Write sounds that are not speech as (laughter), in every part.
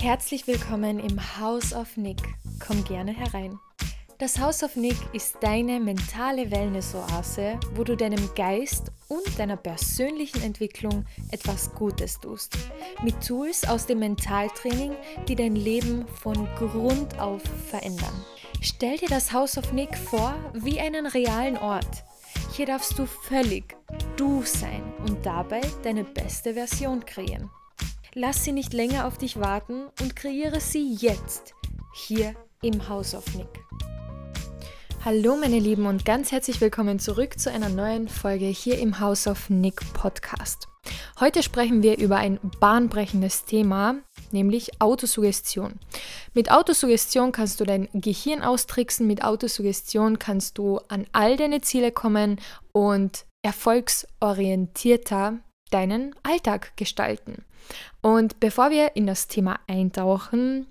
Herzlich willkommen im House of Nick. Komm gerne herein. Das House of Nick ist deine mentale Wellness-Oase, wo du deinem Geist und deiner persönlichen Entwicklung etwas Gutes tust. Mit Tools aus dem Mentaltraining, die dein Leben von Grund auf verändern. Stell dir das House of Nick vor wie einen realen Ort. Hier darfst du völlig du sein und dabei deine beste Version kreieren. Lass sie nicht länger auf dich warten und kreiere sie jetzt hier im House of Nick. Hallo meine Lieben und ganz herzlich willkommen zurück zu einer neuen Folge hier im House of Nick Podcast. Heute sprechen wir über ein bahnbrechendes Thema, nämlich Autosuggestion. Mit Autosuggestion kannst du dein Gehirn austricksen, mit Autosuggestion kannst du an all deine Ziele kommen und erfolgsorientierter deinen Alltag gestalten. Und bevor wir in das Thema eintauchen,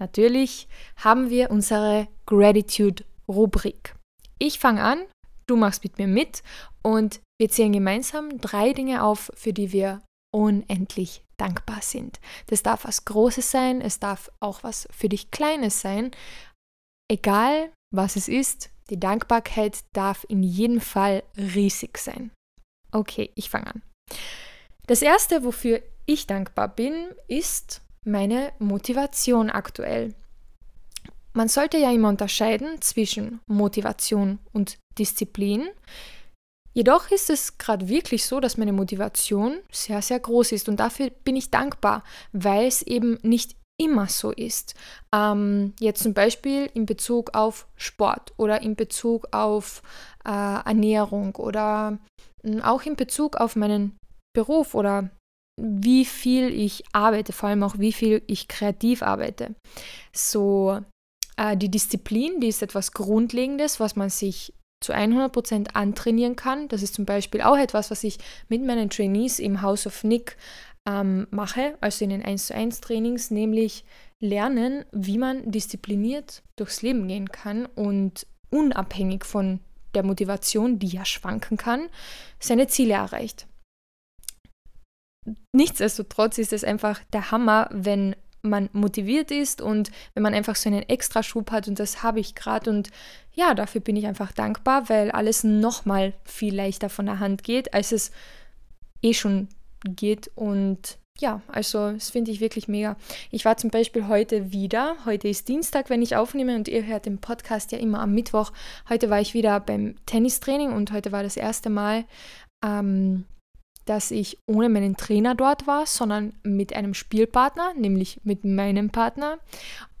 natürlich haben wir unsere Gratitude-Rubrik. Ich fange an, du machst mit mir mit und wir zählen gemeinsam drei Dinge auf, für die wir unendlich dankbar sind. Das darf was Großes sein, es darf auch was für dich Kleines sein. Egal, was es ist, die Dankbarkeit darf in jedem Fall riesig sein. Okay, ich fange an. Das Erste, wofür ich dankbar bin, ist meine Motivation aktuell. Man sollte ja immer unterscheiden zwischen Motivation und Disziplin. Jedoch ist es gerade wirklich so, dass meine Motivation sehr, sehr groß ist und dafür bin ich dankbar, weil es eben nicht immer so ist. Ähm, jetzt zum Beispiel in Bezug auf Sport oder in Bezug auf äh, Ernährung oder äh, auch in Bezug auf meinen Beruf oder wie viel ich arbeite, vor allem auch wie viel ich kreativ arbeite. So, äh, die Disziplin, die ist etwas Grundlegendes, was man sich zu 100% antrainieren kann. Das ist zum Beispiel auch etwas, was ich mit meinen Trainees im House of Nick ähm, mache, also in den 1 zu 1 Trainings, nämlich lernen, wie man diszipliniert durchs Leben gehen kann und unabhängig von der Motivation, die ja schwanken kann, seine Ziele erreicht nichtsdestotrotz ist es einfach der Hammer, wenn man motiviert ist und wenn man einfach so einen Extraschub hat und das habe ich gerade und ja, dafür bin ich einfach dankbar, weil alles nochmal viel leichter von der Hand geht, als es eh schon geht und ja, also das finde ich wirklich mega. Ich war zum Beispiel heute wieder, heute ist Dienstag, wenn ich aufnehme und ihr hört den Podcast ja immer am Mittwoch. Heute war ich wieder beim Tennistraining und heute war das erste Mal ähm, dass ich ohne meinen Trainer dort war, sondern mit einem Spielpartner, nämlich mit meinem Partner.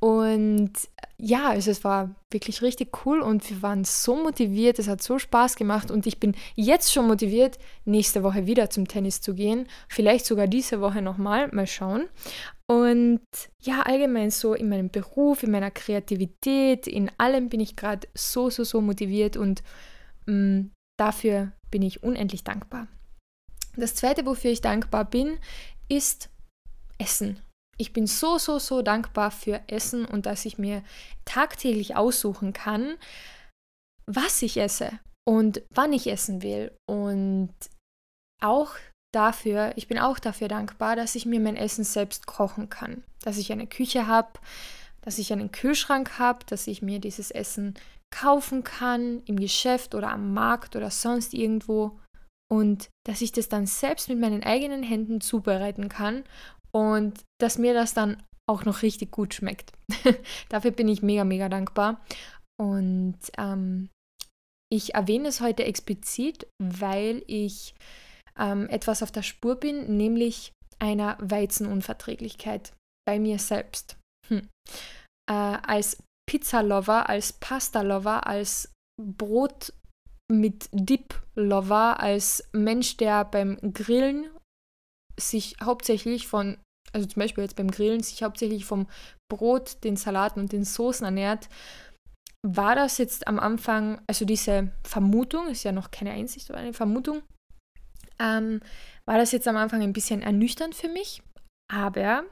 Und ja, also es war wirklich richtig cool und wir waren so motiviert, es hat so Spaß gemacht und ich bin jetzt schon motiviert, nächste Woche wieder zum Tennis zu gehen. Vielleicht sogar diese Woche nochmal, mal schauen. Und ja, allgemein so in meinem Beruf, in meiner Kreativität, in allem bin ich gerade so, so, so motiviert und mh, mm, dafür bin ich unendlich dankbar. Das zweite, wofür ich dankbar bin, ist Essen. Ich bin so, so, so dankbar für Essen und dass ich mir tagtäglich aussuchen kann, was ich esse und wann ich essen will. Und auch dafür, ich bin auch dafür dankbar, dass ich mir mein Essen selbst kochen kann. Dass ich eine Küche habe, dass ich einen Kühlschrank habe, dass ich mir dieses Essen kaufen kann im Geschäft oder am Markt oder sonst irgendwo und dass ich das dann selbst mit meinen eigenen Händen zubereiten kann und dass mir das dann auch noch richtig gut schmeckt. (laughs) Dafür bin ich mega, mega dankbar. Und ähm, ich erwähne es heute explizit, weil ich ähm, etwas auf der Spur bin, nämlich einer Weizenunverträglichkeit bei mir selbst. Hm. Äh, als Pizza-Lover, als Pasta-Lover, als Brot- mit Dip Lover als Mensch, der beim Grillen sich hauptsächlich von, also zum Beispiel jetzt beim Grillen, sich hauptsächlich vom Brot, den Salaten und den Soßen ernährt, war das jetzt am Anfang, also diese Vermutung, ist ja noch keine Einsicht, aber eine Vermutung, ähm, war das jetzt am Anfang ein bisschen ernüchternd für mich, aber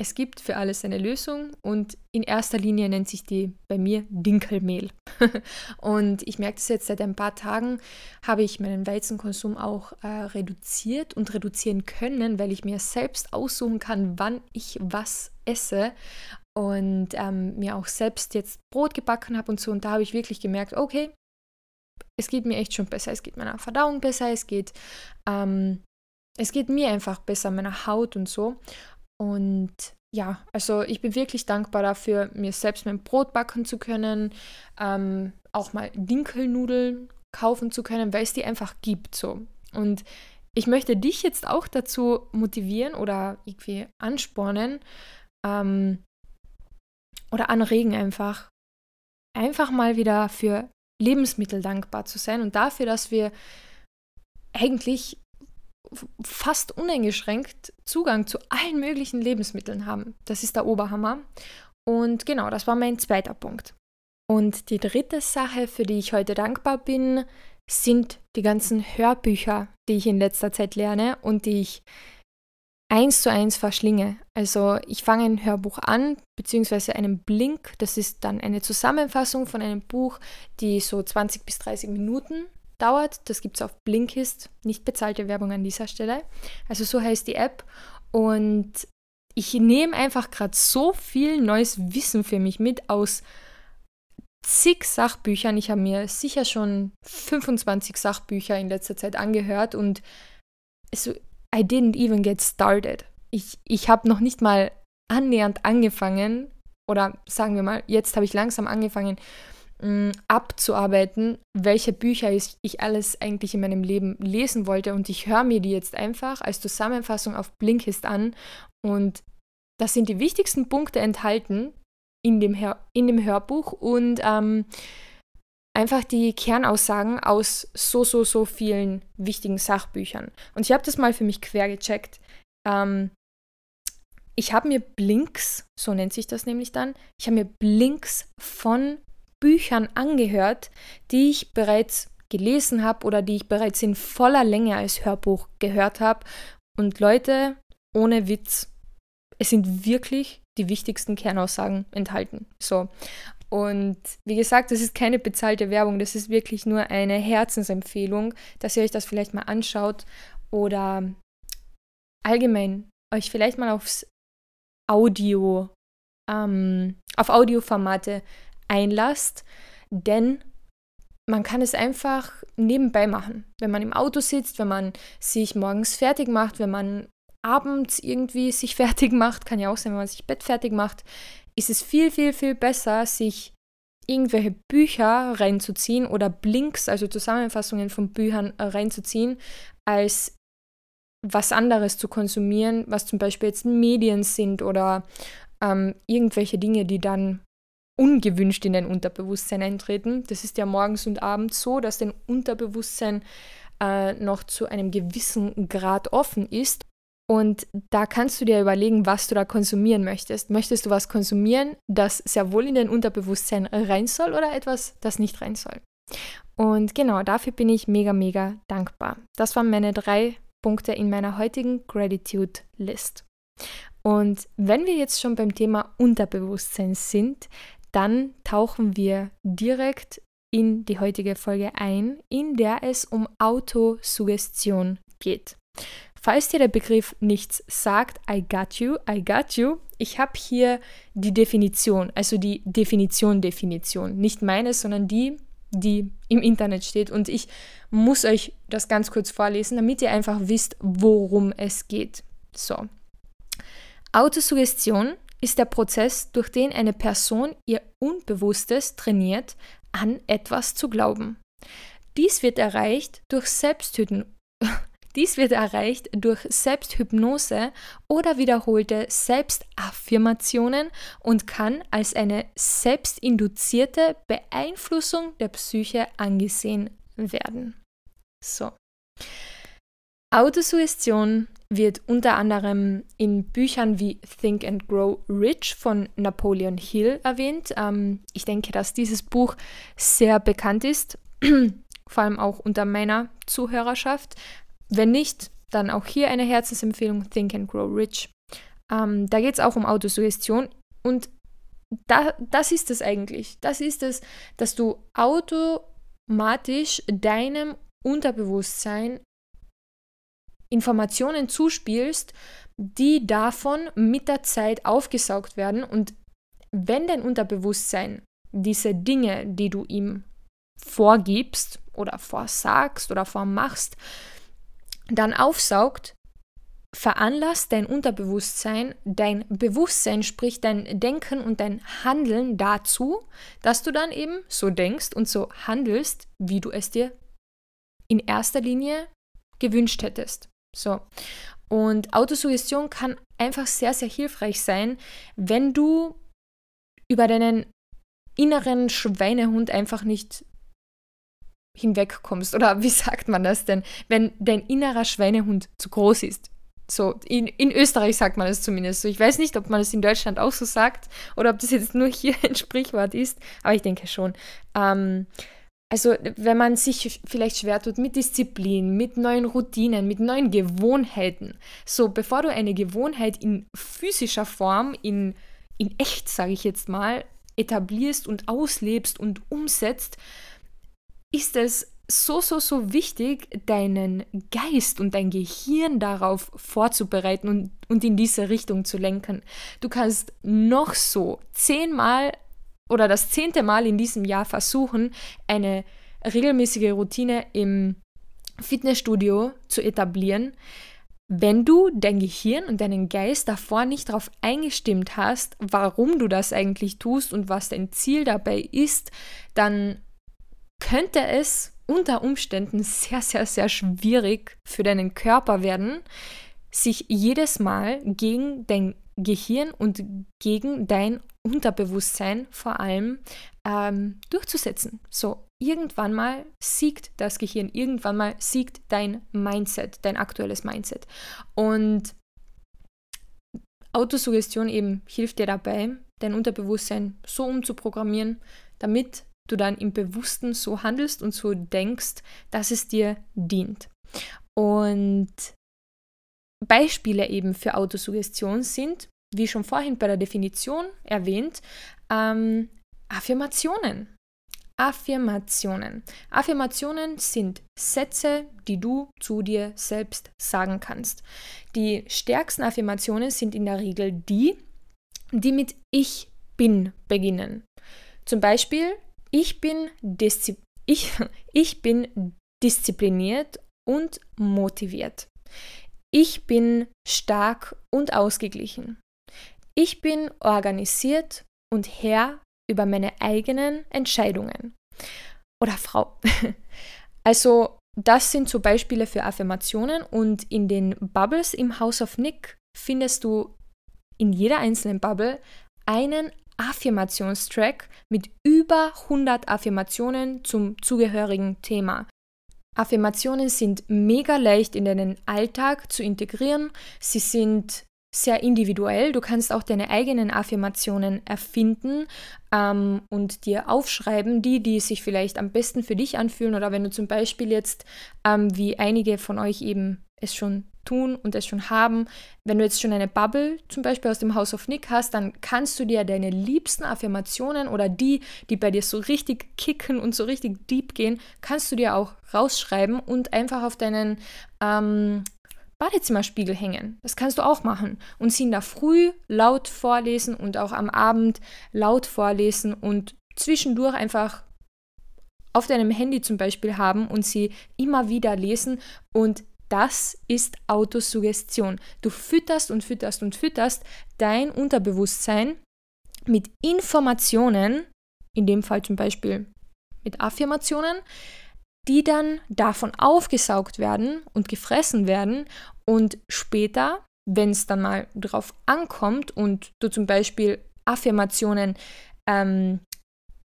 es gibt für alles eine Lösung und in erster Linie nennt sich die bei mir Dinkelmehl. (laughs) und ich merke das jetzt seit ein paar Tagen, habe ich meinen Weizenkonsum auch äh, reduziert und reduzieren können, weil ich mir selbst aussuchen kann, wann ich was esse und ähm, mir auch selbst jetzt Brot gebacken habe und so. Und da habe ich wirklich gemerkt, okay, es geht mir echt schon besser. Es geht meiner Verdauung besser, es geht, ähm, es geht mir einfach besser, meiner Haut und so. Und ja, also ich bin wirklich dankbar dafür, mir selbst mein Brot backen zu können, ähm, auch mal Dinkelnudeln kaufen zu können, weil es die einfach gibt so. Und ich möchte dich jetzt auch dazu motivieren oder irgendwie anspornen ähm, oder anregen einfach, einfach mal wieder für Lebensmittel dankbar zu sein und dafür, dass wir eigentlich fast uneingeschränkt Zugang zu allen möglichen Lebensmitteln haben. Das ist der Oberhammer. Und genau, das war mein zweiter Punkt. Und die dritte Sache, für die ich heute dankbar bin, sind die ganzen Hörbücher, die ich in letzter Zeit lerne und die ich eins zu eins verschlinge. Also ich fange ein Hörbuch an, beziehungsweise einen Blink. Das ist dann eine Zusammenfassung von einem Buch, die so 20 bis 30 Minuten dauert. Das gibt es auf Blinkist, nicht bezahlte Werbung an dieser Stelle. Also so heißt die App. Und ich nehme einfach gerade so viel neues Wissen für mich mit aus zig Sachbüchern. Ich habe mir sicher schon 25 Sachbücher in letzter Zeit angehört und so, I didn't even get started. Ich, ich habe noch nicht mal annähernd angefangen, oder sagen wir mal, jetzt habe ich langsam angefangen, abzuarbeiten, welche Bücher ich, ich alles eigentlich in meinem Leben lesen wollte. Und ich höre mir die jetzt einfach als Zusammenfassung auf Blinkist an. Und da sind die wichtigsten Punkte enthalten in dem, Hör in dem Hörbuch und ähm, einfach die Kernaussagen aus so, so, so vielen wichtigen Sachbüchern. Und ich habe das mal für mich quer gecheckt. Ähm, ich habe mir Blinks, so nennt sich das nämlich dann, ich habe mir Blinks von Büchern angehört, die ich bereits gelesen habe oder die ich bereits in voller Länge als Hörbuch gehört habe. Und Leute, ohne Witz, es sind wirklich die wichtigsten Kernaussagen enthalten. So. Und wie gesagt, das ist keine bezahlte Werbung, das ist wirklich nur eine Herzensempfehlung, dass ihr euch das vielleicht mal anschaut oder allgemein euch vielleicht mal aufs Audio, ähm, auf Audioformate einlasst, denn man kann es einfach nebenbei machen. Wenn man im Auto sitzt, wenn man sich morgens fertig macht, wenn man abends irgendwie sich (laughs) fertig macht, kann ja auch sein, wenn man sich Bett fertig macht, ist es viel, viel, viel besser, sich irgendwelche Bücher reinzuziehen oder Blinks, also Zusammenfassungen von Büchern äh, reinzuziehen, als was anderes zu konsumieren, was zum Beispiel jetzt Medien sind oder ähm, irgendwelche Dinge, die dann ungewünscht in dein Unterbewusstsein eintreten. Das ist ja morgens und abends so, dass dein Unterbewusstsein äh, noch zu einem gewissen Grad offen ist. Und da kannst du dir überlegen, was du da konsumieren möchtest. Möchtest du was konsumieren, das sehr wohl in dein Unterbewusstsein rein soll oder etwas, das nicht rein soll? Und genau dafür bin ich mega, mega dankbar. Das waren meine drei Punkte in meiner heutigen Gratitude List. Und wenn wir jetzt schon beim Thema Unterbewusstsein sind, dann tauchen wir direkt in die heutige Folge ein, in der es um Autosuggestion geht. Falls dir der Begriff nichts sagt, I got you, I got you. Ich habe hier die Definition, also die Definition, Definition. Nicht meine, sondern die, die im Internet steht. Und ich muss euch das ganz kurz vorlesen, damit ihr einfach wisst, worum es geht. So. Autosuggestion ist der Prozess, durch den eine Person ihr Unbewusstes trainiert, an etwas zu glauben. Dies wird erreicht durch Selbsthypnose. (laughs) Dies wird erreicht durch Selbsthypnose oder wiederholte Selbstaffirmationen und kann als eine selbstinduzierte Beeinflussung der Psyche angesehen werden. So. Autosuggestion wird unter anderem in Büchern wie Think and Grow Rich von Napoleon Hill erwähnt. Ähm, ich denke, dass dieses Buch sehr bekannt ist, (clears throat) vor allem auch unter meiner Zuhörerschaft. Wenn nicht, dann auch hier eine Herzensempfehlung, Think and Grow Rich. Ähm, da geht es auch um Autosuggestion und da, das ist es eigentlich. Das ist es, dass du automatisch deinem Unterbewusstsein Informationen zuspielst, die davon mit der Zeit aufgesaugt werden. Und wenn dein Unterbewusstsein diese Dinge, die du ihm vorgibst oder vorsagst oder vormachst, dann aufsaugt, veranlasst dein Unterbewusstsein, dein Bewusstsein, sprich dein Denken und dein Handeln dazu, dass du dann eben so denkst und so handelst, wie du es dir in erster Linie gewünscht hättest. So. Und Autosuggestion kann einfach sehr, sehr hilfreich sein, wenn du über deinen inneren Schweinehund einfach nicht hinwegkommst. Oder wie sagt man das denn? Wenn dein innerer Schweinehund zu groß ist. So, in, in Österreich sagt man es zumindest so. Ich weiß nicht, ob man es in Deutschland auch so sagt oder ob das jetzt nur hier (laughs) ein Sprichwort ist, aber ich denke schon. Ähm, also, wenn man sich vielleicht schwer tut mit Disziplin, mit neuen Routinen, mit neuen Gewohnheiten. So, bevor du eine Gewohnheit in physischer Form, in, in echt, sage ich jetzt mal, etablierst und auslebst und umsetzt, ist es so, so, so wichtig, deinen Geist und dein Gehirn darauf vorzubereiten und, und in diese Richtung zu lenken. Du kannst noch so zehnmal oder das zehnte Mal in diesem Jahr versuchen, eine regelmäßige Routine im Fitnessstudio zu etablieren. Wenn du dein Gehirn und deinen Geist davor nicht darauf eingestimmt hast, warum du das eigentlich tust und was dein Ziel dabei ist, dann könnte es unter Umständen sehr, sehr, sehr schwierig für deinen Körper werden, sich jedes Mal gegen dein Gehirn und gegen dein Unterbewusstsein vor allem ähm, durchzusetzen. So, irgendwann mal siegt das Gehirn, irgendwann mal siegt dein Mindset, dein aktuelles Mindset. Und Autosuggestion eben hilft dir dabei, dein Unterbewusstsein so umzuprogrammieren, damit du dann im Bewussten so handelst und so denkst, dass es dir dient. Und Beispiele eben für Autosuggestion sind, wie schon vorhin bei der Definition erwähnt, ähm, Affirmationen. Affirmationen. Affirmationen sind Sätze, die du zu dir selbst sagen kannst. Die stärksten Affirmationen sind in der Regel die, die mit Ich bin beginnen. Zum Beispiel, ich bin, ich, (laughs) ich bin diszipliniert und motiviert. Ich bin stark und ausgeglichen. Ich bin organisiert und Herr über meine eigenen Entscheidungen. Oder Frau. (laughs) Also das sind so Beispiele für Affirmationen und in den Bubbles im House of Nick findest du in jeder einzelnen Bubble einen Affirmationstrack mit über 100 Affirmationen zum zugehörigen Thema. Affirmationen sind mega leicht in deinen Alltag zu integrieren. Sie sind sehr individuell. Du kannst auch deine eigenen Affirmationen erfinden ähm, und dir aufschreiben, die, die sich vielleicht am besten für dich anfühlen. Oder wenn du zum Beispiel jetzt, ähm, wie einige von euch eben es schon tun und es schon haben, wenn du jetzt schon eine Bubble zum Beispiel aus dem House of Nick hast, dann kannst du dir deine liebsten Affirmationen oder die, die bei dir so richtig kicken und so richtig deep gehen, kannst du dir auch rausschreiben und einfach auf deinen ähm, Badezimmerspiegel hängen. Das kannst du auch machen und sie in der Früh laut vorlesen und auch am Abend laut vorlesen und zwischendurch einfach auf deinem Handy zum Beispiel haben und sie immer wieder lesen und das ist Autosuggestion. Du fütterst und fütterst und fütterst dein Unterbewusstsein mit Informationen, in dem Fall zum Beispiel mit Affirmationen, die dann davon aufgesaugt werden und gefressen werden und später, wenn es dann mal drauf ankommt und du zum Beispiel Affirmationen ähm,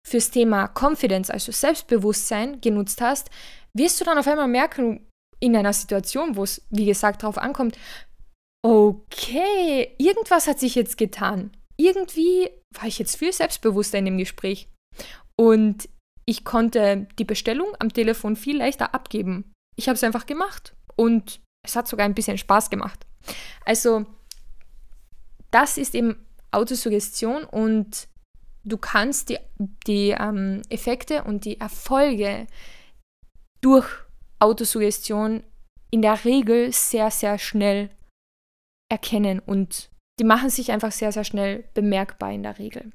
fürs Thema Confidence, also Selbstbewusstsein genutzt hast, wirst du dann auf einmal merken, in einer Situation, wo es, wie gesagt, drauf ankommt, okay, irgendwas hat sich jetzt getan. Irgendwie war ich jetzt viel selbstbewusster in dem Gespräch. Und ich konnte die Bestellung am Telefon viel leichter abgeben. Ich habe es einfach gemacht und es hat sogar ein bisschen Spaß gemacht. Also das ist eben Autosuggestion und du kannst die, die ähm, Effekte und die Erfolge durch Autosuggestion in der Regel sehr, sehr schnell erkennen und die machen sich einfach sehr, sehr schnell bemerkbar in der Regel.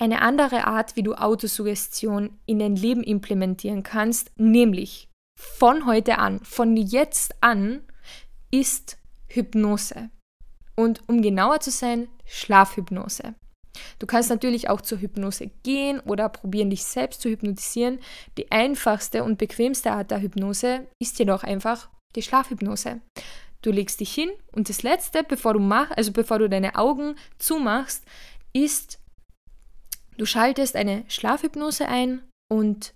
Eine andere Art, wie du Autosuggestion in dein Leben implementieren kannst, nämlich von heute an, von jetzt an, ist Hypnose. Und um genauer zu sein, Schlafhypnose. Du kannst natürlich auch zur Hypnose gehen oder probieren, dich selbst zu hypnotisieren. Die einfachste und bequemste Art der Hypnose ist jedoch einfach die Schlafhypnose. Du legst dich hin und das letzte, bevor du mach, also bevor du deine Augen zumachst, ist, du schaltest eine Schlafhypnose ein und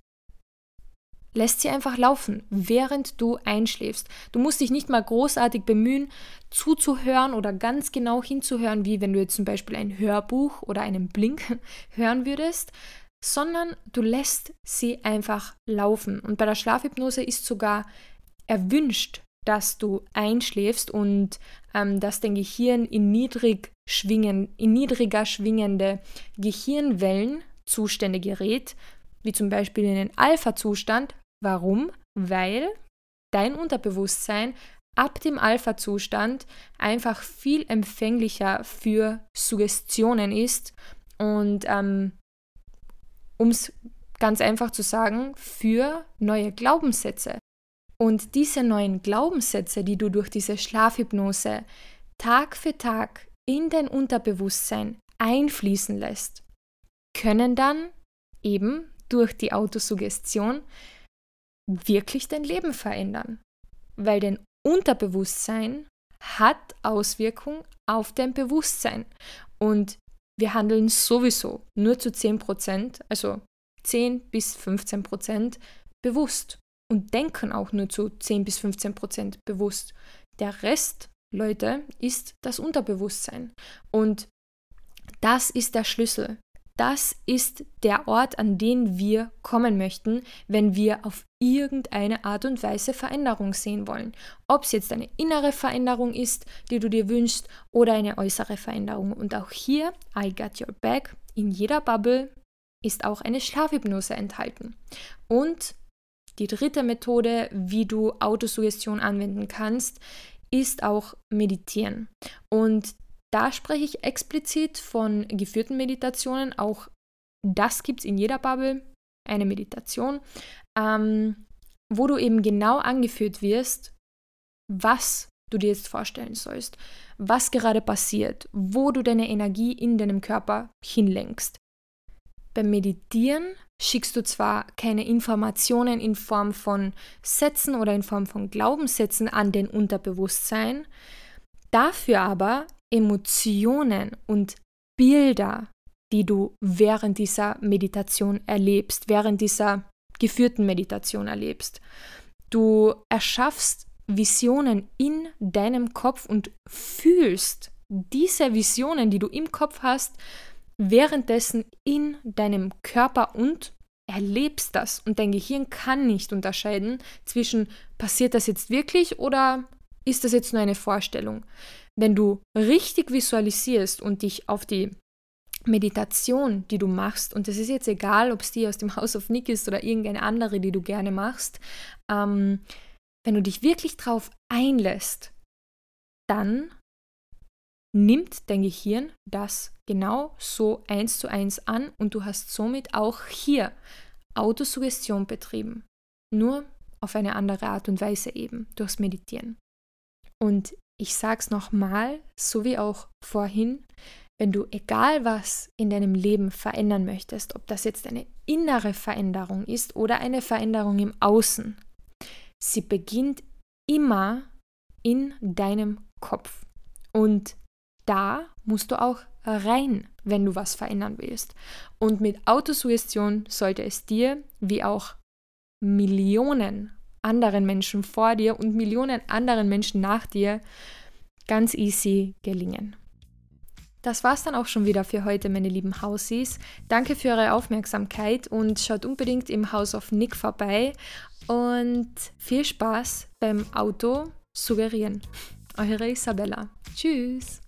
lässt sie einfach laufen, während du einschläfst. Du musst dich nicht mal großartig bemühen, zuzuhören oder ganz genau hinzuhören, wie wenn du jetzt zum Beispiel ein Hörbuch oder einen Blink (laughs) hören würdest, sondern du lässt sie einfach laufen. Und bei der Schlafhypnose ist sogar erwünscht, dass du einschläfst und ähm, dass dein Gehirn in, niedrig schwingen, in niedriger schwingende Gehirnwellenzustände gerät, wie zum Beispiel in den Alpha-Zustand, Warum? Weil dein Unterbewusstsein ab dem Alpha-Zustand einfach viel empfänglicher für Suggestionen ist und ähm, um es ganz einfach zu sagen, für neue Glaubenssätze. Und diese neuen Glaubenssätze, die du durch diese Schlafhypnose Tag für Tag in dein Unterbewusstsein einfließen lässt, können dann eben durch die Autosuggestion wirklich dein Leben verändern. Weil dein Unterbewusstsein hat Auswirkungen auf dein Bewusstsein. Und wir handeln sowieso nur zu 10%, also 10 bis 15% bewusst und denken auch nur zu 10 bis 15% bewusst. Der Rest, Leute, ist das Unterbewusstsein. Und das ist der Schlüssel. Das ist der Ort, an den wir kommen möchten, wenn wir auf irgendeine Art und Weise Veränderung sehen wollen. Ob es jetzt eine innere Veränderung ist, die du dir wünschst, oder eine äußere Veränderung. Und auch hier, I got your back, in jeder Bubble ist auch eine Schlafhypnose enthalten. Und die dritte Methode, wie du Autosuggestion anwenden kannst, ist auch Meditieren. Und da spreche ich explizit von geführten Meditationen. Auch das gibt es in jeder Bubble, eine Meditation, ähm, wo du eben genau angeführt wirst, was du dir jetzt vorstellen sollst, was gerade passiert, wo du deine Energie in deinem Körper hinlenkst. Beim Meditieren schickst du zwar keine Informationen in Form von Sätzen oder in Form von Glaubenssätzen an den Unterbewusstsein, dafür aber Emotionen und Bilder, die du während dieser Meditation erlebst, während dieser geführten Meditation erlebst. Du erschaffst Visionen in deinem Kopf und fühlst diese Visionen, die du im Kopf hast, währenddessen in deinem Körper und erlebst das. Und dein Gehirn kann nicht unterscheiden zwischen, passiert das jetzt wirklich oder ist das jetzt nur eine Vorstellung? Wenn du richtig visualisierst und dich auf die Meditation, die du machst, und es ist jetzt egal, ob es die aus dem House of Nick ist oder irgendeine andere, die du gerne machst, ähm, wenn du dich wirklich drauf einlässt, dann nimmt dein Gehirn das genau so eins zu eins an und du hast somit auch hier Autosuggestion betrieben. Nur auf eine andere Art und Weise eben, durchs Meditieren. Und ich sage es nochmal, so wie auch vorhin, wenn du egal was in deinem Leben verändern möchtest, ob das jetzt eine innere Veränderung ist oder eine Veränderung im Außen, sie beginnt immer in deinem Kopf. Und da musst du auch rein, wenn du was verändern willst. Und mit Autosuggestion sollte es dir, wie auch Millionen anderen Menschen vor dir und Millionen anderen Menschen nach dir ganz easy gelingen. Das war's dann auch schon wieder für heute, meine lieben Hausies. Danke für eure Aufmerksamkeit und schaut unbedingt im House of Nick vorbei und viel Spaß beim Auto suggerieren. Eure Isabella. Tschüss.